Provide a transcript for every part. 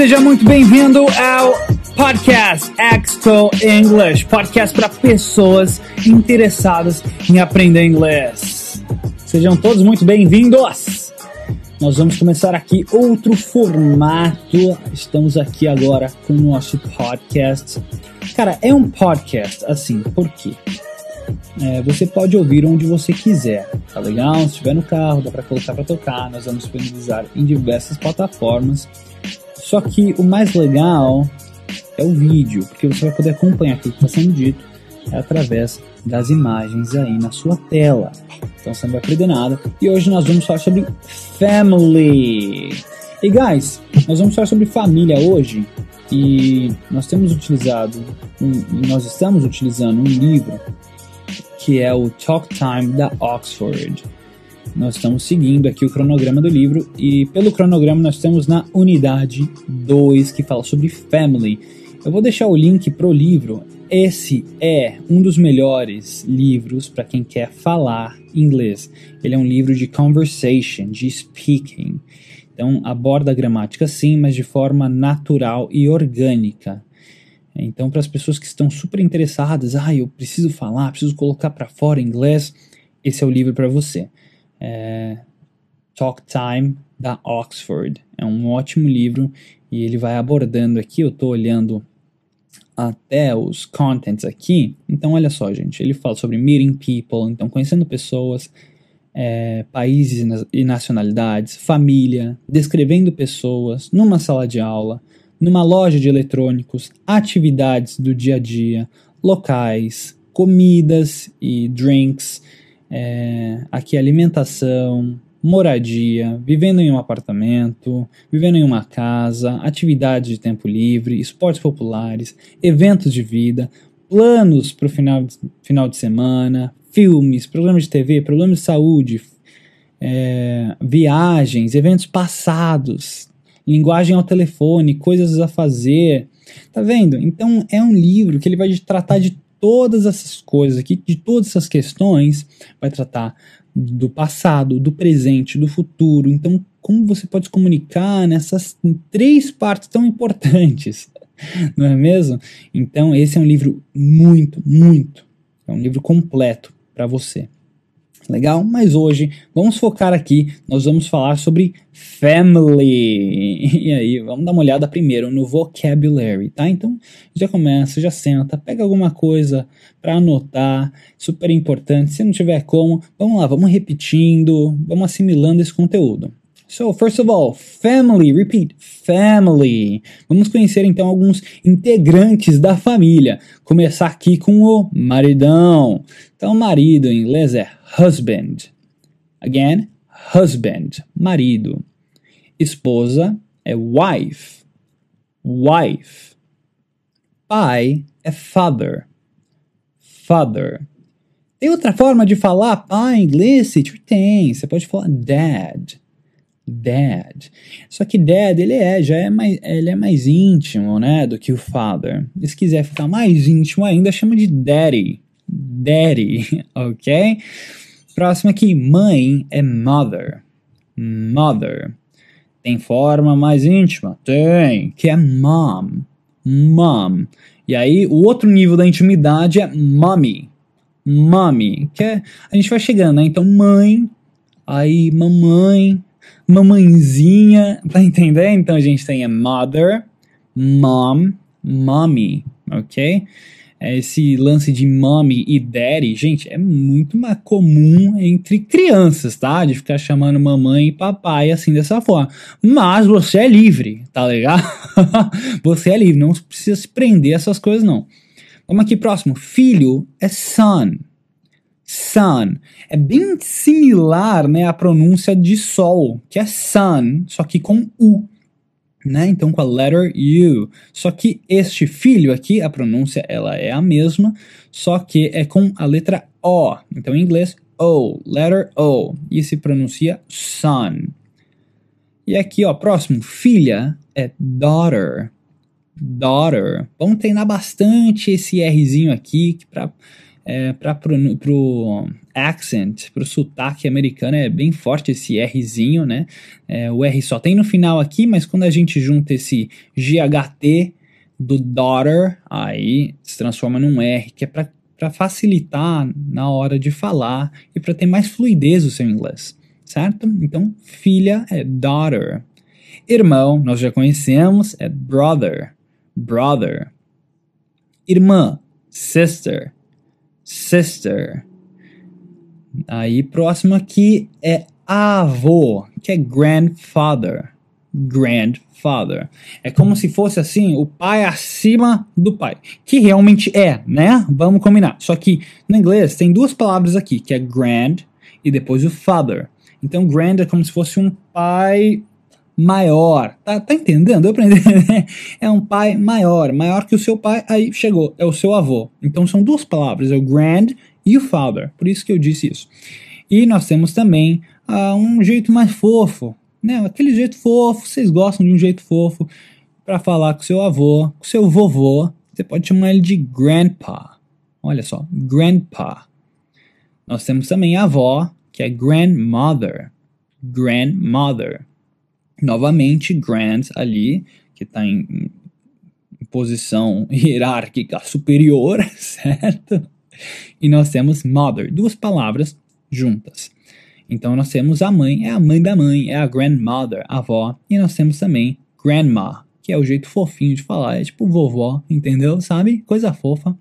seja muito bem-vindo ao Podcast Expo English, podcast para pessoas interessadas em aprender inglês. Sejam todos muito bem-vindos. Nós vamos começar aqui outro formato. Estamos aqui agora com o nosso podcast. Cara, é um podcast assim, por quê? É, você pode ouvir onde você quiser, tá legal? Se estiver no carro, dá para colocar para tocar. Nós vamos disponibilizar em diversas plataformas. Só que o mais legal é o vídeo, porque você vai poder acompanhar aquilo que está sendo dito através das imagens aí na sua tela. Então você não vai perder nada. E hoje nós vamos falar sobre family. E guys, nós vamos falar sobre família hoje. E nós temos utilizado, um, nós estamos utilizando um livro que é o Talk Time da Oxford. Nós estamos seguindo aqui o cronograma do livro e pelo cronograma nós estamos na unidade 2 que fala sobre family. Eu vou deixar o link pro livro. Esse é um dos melhores livros para quem quer falar inglês. Ele é um livro de conversation, de speaking. Então aborda a gramática sim, mas de forma natural e orgânica. Então, para as pessoas que estão super interessadas, ah, eu preciso falar, preciso colocar para fora inglês, esse é o livro para você. É Talk Time da Oxford. É um ótimo livro e ele vai abordando aqui. Eu estou olhando até os contents aqui. Então, olha só, gente. Ele fala sobre meeting people, então conhecendo pessoas, é, países e nacionalidades, família, descrevendo pessoas numa sala de aula numa loja de eletrônicos, atividades do dia a dia, locais, comidas e drinks, é, aqui alimentação, moradia, vivendo em um apartamento, vivendo em uma casa, atividades de tempo livre, esportes populares, eventos de vida, planos para o final, final de semana, filmes, programas de TV, problemas de saúde, é, viagens, eventos passados, linguagem ao telefone, coisas a fazer. Tá vendo? Então é um livro que ele vai tratar de todas essas coisas aqui, de todas essas questões, vai tratar do passado, do presente, do futuro. Então, como você pode se comunicar nessas três partes tão importantes, não é mesmo? Então, esse é um livro muito, muito, é um livro completo para você. Legal? Mas hoje vamos focar aqui, nós vamos falar sobre family. E aí, vamos dar uma olhada primeiro no vocabulary, tá? Então, já começa, já senta, pega alguma coisa para anotar, super importante. Se não tiver como, vamos lá, vamos repetindo, vamos assimilando esse conteúdo. So, first of all, family, repeat, family. Vamos conhecer então alguns integrantes da família. Começar aqui com o maridão. Então, marido em inglês é husband. Again, husband, marido. Esposa é wife, wife. Pai é father, father. Tem outra forma de falar pai em inglês? Tem. Você pode falar dad dad. Só que dad, ele é, já é mais, ele é mais íntimo, né, do que o father. E se quiser ficar mais íntimo ainda, chama de daddy. Daddy, ok? Próximo aqui, mãe é mother. Mother. Tem forma mais íntima? Tem, que é mom. Mom. E aí, o outro nível da intimidade é mommy. Mommy, que é, a gente vai chegando, né? Então, mãe, aí mamãe, mamãezinha, tá entendendo? Então a gente tem a mother, mom, mommy, ok? É, esse lance de mommy e daddy, gente, é muito mais comum entre crianças, tá? De ficar chamando mamãe e papai assim dessa forma. Mas você é livre, tá legal? você é livre, não precisa se prender a essas coisas, não. Vamos aqui próximo. Filho é son sun. É bem similar né, à pronúncia de sol, que é sun, só que com U. Né? Então com a letter U. Só que este filho aqui, a pronúncia ela é a mesma, só que é com a letra O. Então em inglês, O, letter O. E se pronuncia son. E aqui, ó, próximo, filha é daughter. Daughter. Vamos treinar bastante esse Rzinho aqui para é, para pro, pro accent, pro sotaque americano é bem forte esse Rzinho, né? É, o R só tem no final aqui, mas quando a gente junta esse GHT do daughter, aí se transforma num R, que é para facilitar na hora de falar e para ter mais fluidez o seu inglês, certo? Então, filha é daughter. Irmão, nós já conhecemos, é brother, brother. Irmã, sister, sister. Aí, próximo aqui é avô, que é grandfather, grandfather. É como se fosse assim, o pai acima do pai, que realmente é, né? Vamos combinar. Só que no inglês tem duas palavras aqui, que é grand e depois o father. Então, grand é como se fosse um pai maior. Tá, tá entendendo? Eu aprendi. é um pai maior, maior que o seu pai, aí chegou, é o seu avô. Então são duas palavras, é o grand e o father. Por isso que eu disse isso. E nós temos também uh, um jeito mais fofo, né? Aquele jeito fofo, vocês gostam de um jeito fofo para falar com seu avô, com seu vovô. Você pode chamar ele de grandpa. Olha só, grandpa. Nós temos também a avó, que é grandmother. Grandmother. Novamente, grand ali, que está em, em posição hierárquica superior, certo? E nós temos mother, duas palavras juntas. Então nós temos a mãe, é a mãe da mãe, é a grandmother, a avó, e nós temos também grandma, que é o jeito fofinho de falar, é tipo vovó, entendeu? Sabe? Coisa fofa.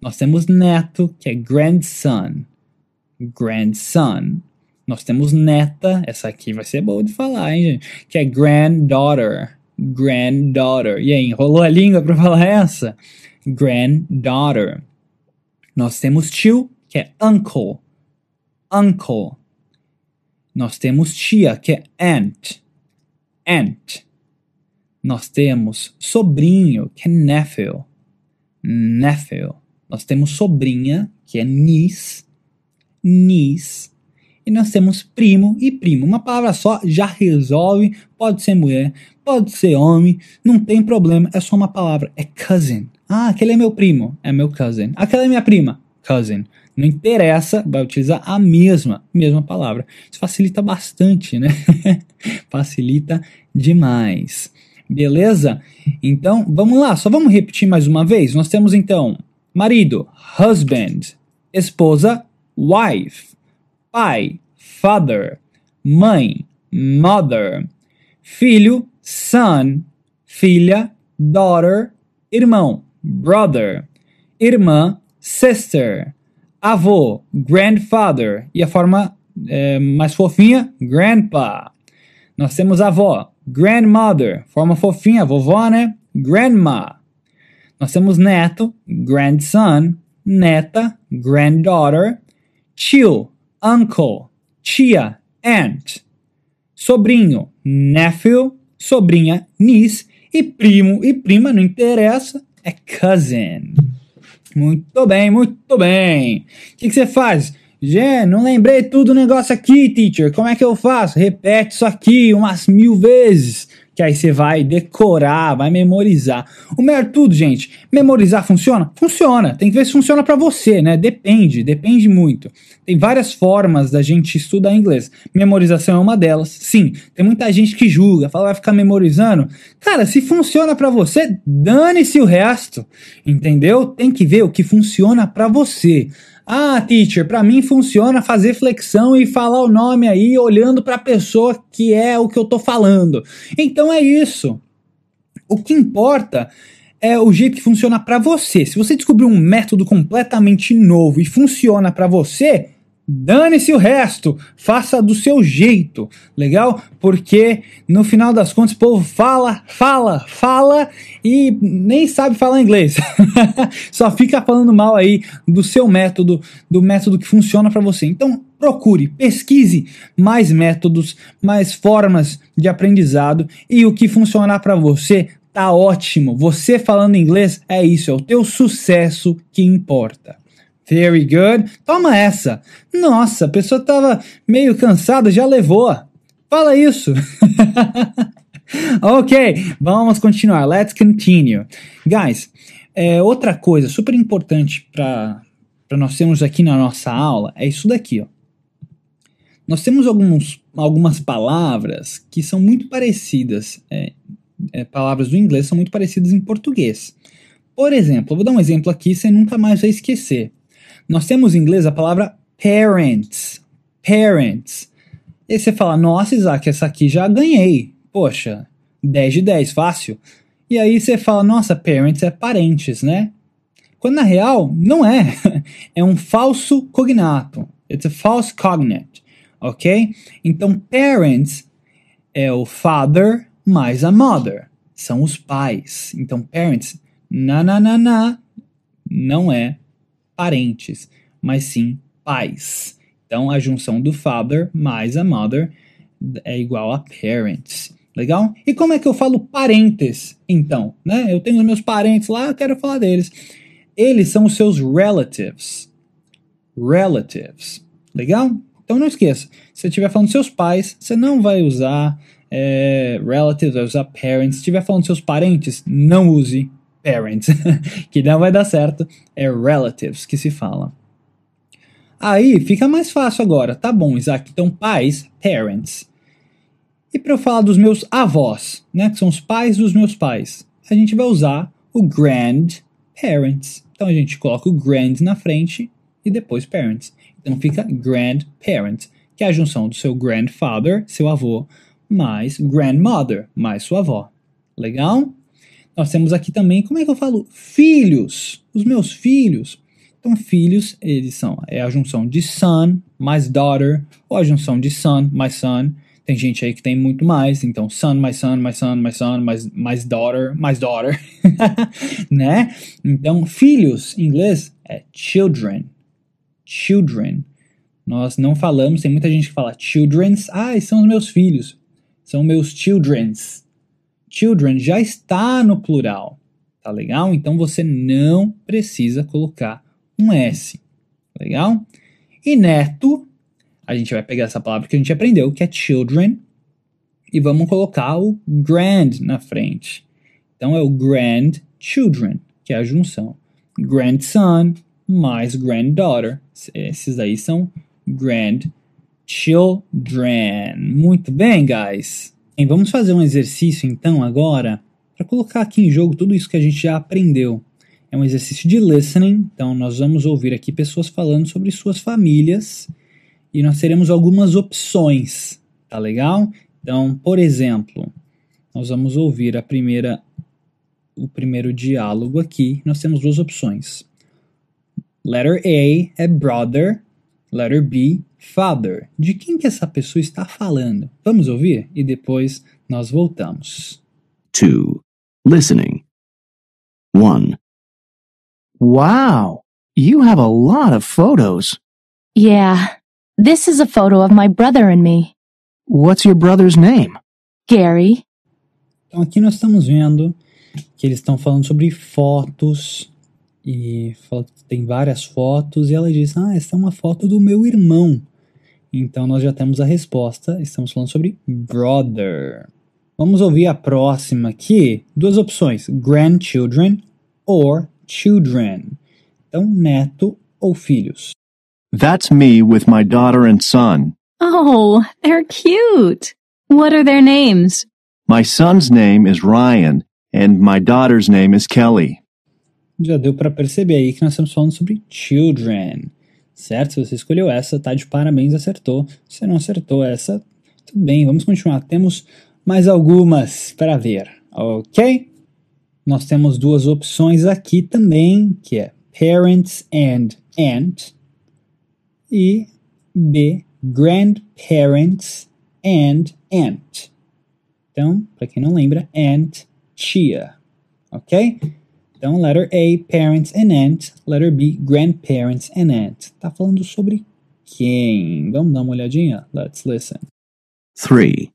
Nós temos neto, que é grandson. Grandson. Nós temos neta, essa aqui vai ser boa de falar, hein, gente? Que é granddaughter. Granddaughter. E aí, enrolou a língua para falar essa? Granddaughter. Nós temos tio, que é uncle. Uncle. Nós temos tia, que é aunt. Aunt. Nós temos sobrinho, que é nephew. Nephew. Nós temos sobrinha, que é niece. Niece. E nós temos primo e primo. Uma palavra só já resolve. Pode ser mulher, pode ser homem, não tem problema. É só uma palavra. É cousin. Ah, aquele é meu primo. É meu cousin. Aquela é minha prima. Cousin. Não interessa, vai utilizar a mesma, mesma palavra. Isso facilita bastante, né? facilita demais. Beleza? Então, vamos lá, só vamos repetir mais uma vez. Nós temos então marido, husband, esposa, wife, pai, father, mãe, mother, filho, son, filha, daughter, irmão, brother, irmã, sister, avô, grandfather e a forma é, mais fofinha, grandpa. Nós temos avó, grandmother, forma fofinha, vovó, né? Grandma. Nós temos neto, grandson, neta, granddaughter, tio, uncle, tia, aunt, sobrinho, nephew, sobrinha, niece, e primo e prima, não interessa, é cousin. Muito bem, muito bem. O que, você faz? Gê, não lembrei tudo o negócio aqui, teacher. Como é que eu faço? Repete isso aqui umas mil vezes que aí você vai decorar, vai memorizar. O melhor tudo, gente, memorizar funciona? Funciona. Tem que ver se funciona para você, né? Depende, depende muito. Tem várias formas da gente estudar inglês. Memorização é uma delas. Sim, tem muita gente que julga, fala vai ficar memorizando. Cara, se funciona para você, dane-se o resto. Entendeu? Tem que ver o que funciona para você. Ah, teacher, para mim funciona fazer flexão e falar o nome aí olhando para a pessoa que é o que eu tô falando. Então é isso. O que importa é o jeito que funciona para você. Se você descobrir um método completamente novo e funciona para você, Dane-se o resto, faça do seu jeito, legal? Porque no final das contas o povo fala, fala, fala e nem sabe falar inglês. Só fica falando mal aí do seu método, do método que funciona para você. Então, procure, pesquise mais métodos, mais formas de aprendizado e o que funcionar para você tá ótimo. Você falando inglês é isso, é o teu sucesso que importa. Very good. Toma essa. Nossa, a pessoa tava meio cansada, já levou. Fala isso. ok, vamos continuar. Let's continue. Guys, é, outra coisa super importante para nós termos aqui na nossa aula é isso daqui, ó. Nós temos alguns, algumas palavras que são muito parecidas, é, é, palavras do inglês são muito parecidas em português. Por exemplo, vou dar um exemplo aqui, você nunca mais vai esquecer. Nós temos em inglês a palavra parents. Parents. E você fala, nossa, Isaac, essa aqui já ganhei. Poxa, 10 de 10, fácil. E aí você fala, nossa, parents é parentes, né? Quando na real, não é. É um falso cognato. It's a false cognate. Ok? Então, parents é o father mais a mother. São os pais. Então, parents na, na, na, na, não é parentes, mas sim pais. Então, a junção do father mais a mother é igual a parents. Legal? E como é que eu falo parentes, então? Né? Eu tenho meus parentes lá, eu quero falar deles. Eles são os seus relatives. Relatives. Legal? Então não esqueça, se você estiver falando seus pais, você não vai usar é, relatives, vai usar parents. Se estiver falando seus parentes, não use parents, que não vai dar certo, é relatives que se fala. Aí fica mais fácil agora, tá bom, Isaac? Então, pais, parents. E para eu falar dos meus avós, né, que são os pais dos meus pais, a gente vai usar o grandparents. Então a gente coloca o grand na frente e depois parents. Então fica grandparent, que é a junção do seu grandfather, seu avô, mais grandmother, mais sua avó. Legal? Nós temos aqui também, como é que eu falo? Filhos. Os meus filhos. Então, filhos, eles são é a junção de son mais daughter, ou a junção de son mais son. Tem gente aí que tem muito mais, então son mais son mais son mais son mais, mais daughter mais daughter, né? Então, filhos em inglês é children. Children. Nós não falamos, tem muita gente que fala children's, ah, são os meus filhos. São meus children's children já está no plural, tá legal? Então você não precisa colocar um S, legal? E neto, a gente vai pegar essa palavra que a gente aprendeu, que é children, e vamos colocar o grand na frente. Então é o grandchildren, que é a junção. Grandson mais granddaughter. Esses aí são grandchildren. Muito bem, guys. Bem, vamos fazer um exercício então agora para colocar aqui em jogo tudo isso que a gente já aprendeu. É um exercício de listening, então nós vamos ouvir aqui pessoas falando sobre suas famílias e nós teremos algumas opções, tá legal? Então, por exemplo, nós vamos ouvir a primeira o primeiro diálogo aqui. Nós temos duas opções. Letter A é brother, letter B Father, de quem que essa pessoa está falando? Vamos ouvir e depois nós voltamos. 2. Listening. 1. Wow, you have a lot of photos. Yeah, this is a photo of my brother and me. What's your brother's name? Gary. Então aqui nós estamos vendo que eles estão falando sobre fotos e tem várias fotos e ela diz: "Ah, essa é uma foto do meu irmão". Então nós já temos a resposta. Estamos falando sobre brother. Vamos ouvir a próxima aqui. Duas opções: grandchildren or children. Então, neto ou filhos. That's me with my daughter and son. Oh, they're cute. What are their names? My son's name is Ryan and my daughter's name is Kelly. Já deu para perceber aí que nós estamos falando sobre children certo? Se você escolheu essa, tá de parabéns, acertou. Se não acertou essa, tudo bem, vamos continuar. Temos mais algumas para ver, ok? Nós temos duas opções aqui também, que é parents and aunt e B, grandparents and aunt. Então, para quem não lembra, aunt, tia, ok? Então, letter A, parents and aunt. Letter B, grandparents and aunt. Tá falando sobre quem? Vamos dar uma olhadinha? Let's listen. 3.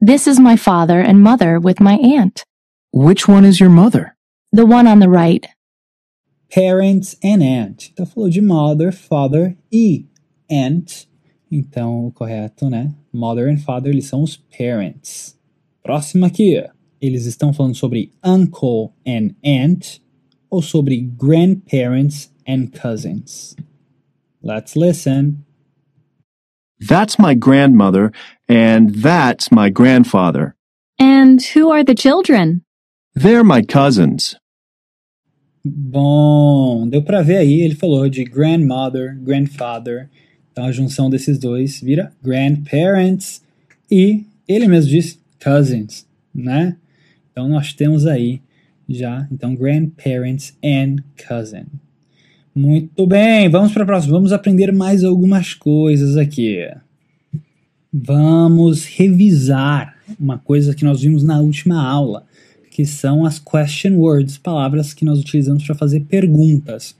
This is my father and mother with my aunt. Which one is your mother? The one on the right. Parents and aunt. Então, falou de mother, father e aunt. Então, o correto, né? Mother and father, eles são os parents. Próximo aqui eles estão falando sobre uncle and aunt ou sobre grandparents and cousins. Let's listen. That's my grandmother, and that's my grandfather. And who are the children? They're my cousins. Bom, deu pra ver aí, ele falou de grandmother, grandfather. Então a junção desses dois vira grandparents e ele mesmo diz cousins, né? Então nós temos aí já, então grandparents and cousin. Muito bem, vamos para a próxima. Vamos aprender mais algumas coisas aqui. Vamos revisar uma coisa que nós vimos na última aula, que são as question words, palavras que nós utilizamos para fazer perguntas.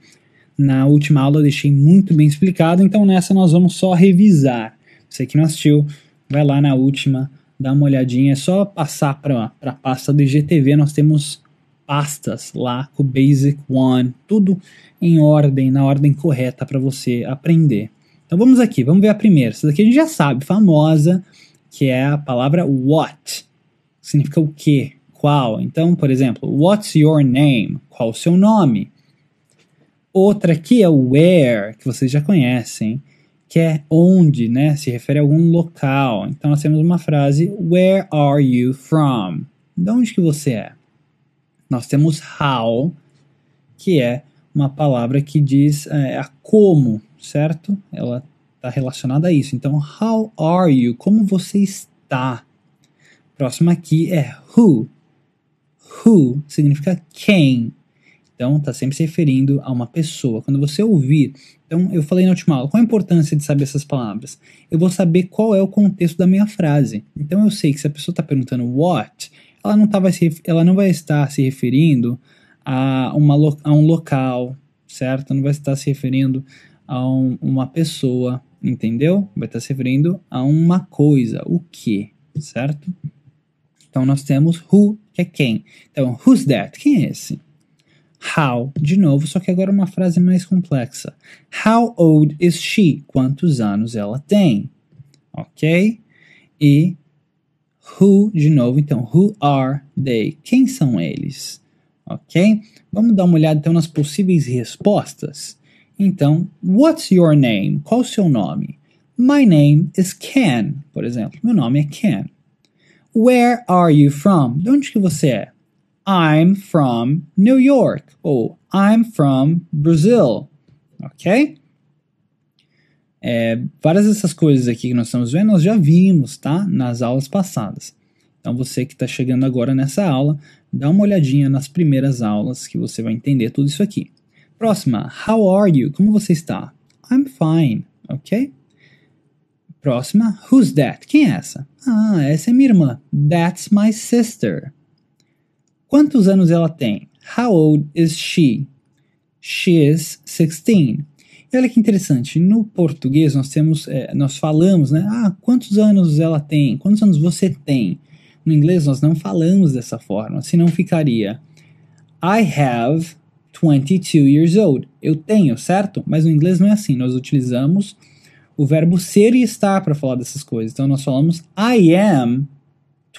Na última aula eu deixei muito bem explicado, então nessa nós vamos só revisar. Você que não assistiu, vai lá na última, dá uma olhadinha, é só passar para a pasta do IGTV, nós temos pastas lá com o Basic One, tudo em ordem, na ordem correta para você aprender. Então vamos aqui, vamos ver a primeira. Essa daqui a gente já sabe, famosa, que é a palavra what. Significa o que, qual. Então, por exemplo, what's your name? Qual o seu nome? Outra aqui é where, que vocês já conhecem, que é onde, né? Se refere a algum local. Então nós temos uma frase Where are you from? De onde que você é? Nós temos how, que é uma palavra que diz é, a como, certo? Ela está relacionada a isso. Então, how are you? Como você está? Próximo aqui é who. Who significa quem. Então, está sempre se referindo a uma pessoa. Quando você ouvir, então eu falei na última aula, qual a importância de saber essas palavras? Eu vou saber qual é o contexto da minha frase. Então, eu sei que se a pessoa está perguntando what, ela não, tá, vai se, ela não vai estar se referindo a, uma, a um local, certo? Não vai estar se referindo a um, uma pessoa, entendeu? Vai estar se referindo a uma coisa, o que, certo? Então nós temos who, que é quem. Então, who's that? Quem é esse? How, de novo, só que agora uma frase mais complexa. How old is she? Quantos anos ela tem? Ok? E who, de novo, então, who are they? Quem são eles? Ok? Vamos dar uma olhada então nas possíveis respostas. Então, what's your name? Qual o seu nome? My name is Ken, por exemplo. Meu nome é Ken. Where are you from? De onde que você é? I'm from New York. Ou I'm from Brazil. Ok? É, várias dessas coisas aqui que nós estamos vendo, nós já vimos, tá? Nas aulas passadas. Então, você que está chegando agora nessa aula, dá uma olhadinha nas primeiras aulas que você vai entender tudo isso aqui. Próxima, how are you? Como você está? I'm fine, ok? Próxima, who's that? Quem é essa? Ah, essa é minha irmã. That's my sister. Quantos anos ela tem? How old is she? She is 16. E olha que interessante, no português nós temos, é, nós falamos, né? Ah, quantos anos ela tem? Quantos anos você tem? No inglês nós não falamos dessa forma, senão ficaria I have 22 years old. Eu tenho, certo? Mas no inglês não é assim, nós utilizamos o verbo ser e estar para falar dessas coisas. Então nós falamos I am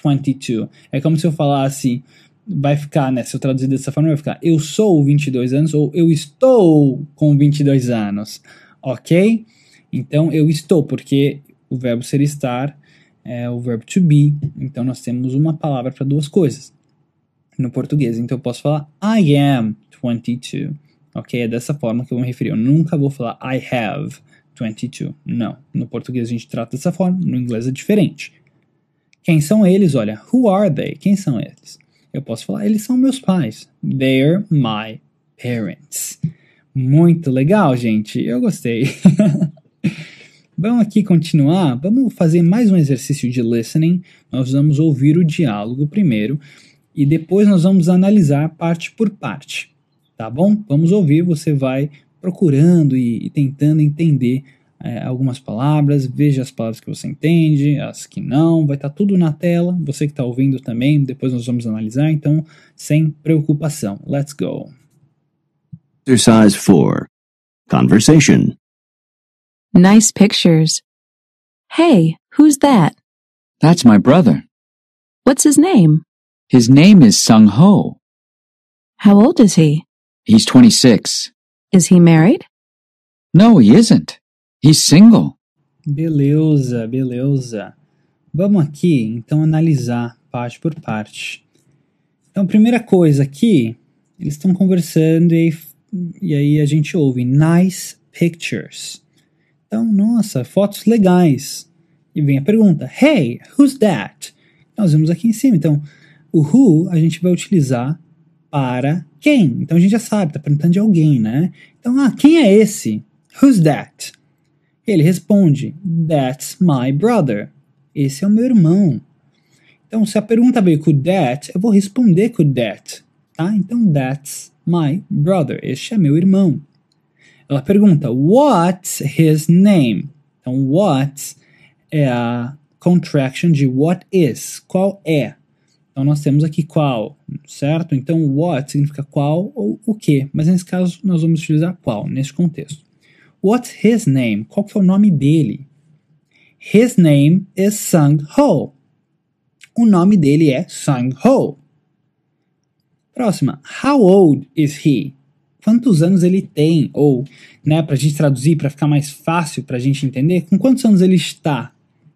22. É como se eu falasse vai ficar, né? Se eu traduzir dessa forma, vai ficar eu sou 22 anos ou eu estou com 22 anos, ok? Então eu estou, porque o verbo ser estar é o verbo to be, então nós temos uma palavra para duas coisas no português. Então eu posso falar I am 22, ok? É dessa forma que eu vou me referir. Eu nunca vou falar I have 22. Não. No português a gente trata dessa forma, no inglês é diferente. Quem são eles? Olha, who are they? Quem são eles? Eu posso falar, eles são meus pais. They're my parents. Muito legal, gente. Eu gostei. vamos aqui continuar. Vamos fazer mais um exercício de listening. Nós vamos ouvir o diálogo primeiro e depois nós vamos analisar parte por parte. Tá bom? Vamos ouvir. Você vai procurando e, e tentando entender é, algumas palavras, veja as palavras que você entende, as que não, vai estar tá tudo na tela. Você que está ouvindo também, depois nós vamos analisar, então sem preocupação. Let's go. Exercise 4 Conversation. Nice pictures. Hey, who's that? That's my brother. What's his name? His name is Sung Ho. How old is he? He's 26. Is he married? No, he isn't. He's single. Beleza, beleza. Vamos aqui então analisar parte por parte. Então, primeira coisa aqui, eles estão conversando e, e aí a gente ouve nice pictures. Então, nossa, fotos legais. E vem a pergunta: Hey, who's that? Nós vemos aqui em cima. Então, o who a gente vai utilizar para quem. Então a gente já sabe, tá perguntando de alguém, né? Então, ah, quem é esse? Who's that? Ele responde: That's my brother. Esse é o meu irmão. Então, se a pergunta veio com that, eu vou responder com that, tá? Então, that's my brother. Este é meu irmão. Ela pergunta: What's his name? Então, what é a contraction de what is. Qual é? Então, nós temos aqui qual, certo? Então, what significa qual ou o que. Mas nesse caso, nós vamos utilizar qual, nesse contexto. What's his name? Qual que é o nome dele? His name is Sung Ho. O nome dele é Sung Ho. Próxima. How old is he? Quantos anos ele tem? Ou, né, para a gente traduzir, para ficar mais fácil para a gente entender, com quantos anos ele está?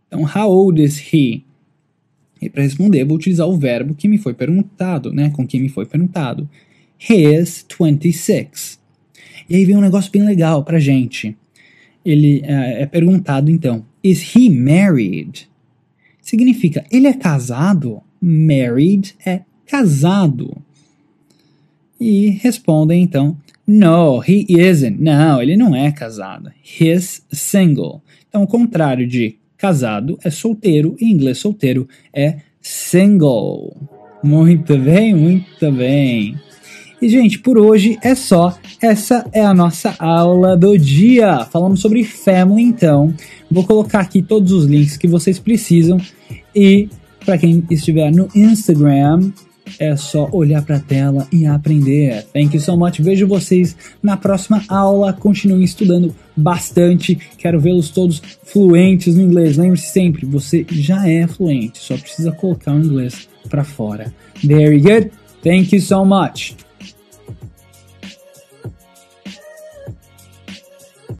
Então, how old is he? E para responder, vou utilizar o verbo que me foi perguntado, né? Com quem me foi perguntado. He is 26. E aí vem um negócio bem legal pra gente. Ele é, é perguntado então: Is he married? Significa, ele é casado? Married é casado. E respondem então: No, he isn't. Não, ele não é casado. He's single. Então, o contrário de casado é solteiro, em inglês solteiro é single. Muito bem, muito bem. E, gente, por hoje é só. Essa é a nossa aula do dia. Falamos sobre family, então. Vou colocar aqui todos os links que vocês precisam. E para quem estiver no Instagram, é só olhar para a tela e aprender. Thank you so much. Vejo vocês na próxima aula. Continuem estudando bastante. Quero vê-los todos fluentes no inglês. Lembre-se sempre, você já é fluente, só precisa colocar o inglês para fora. Very good. Thank you so much.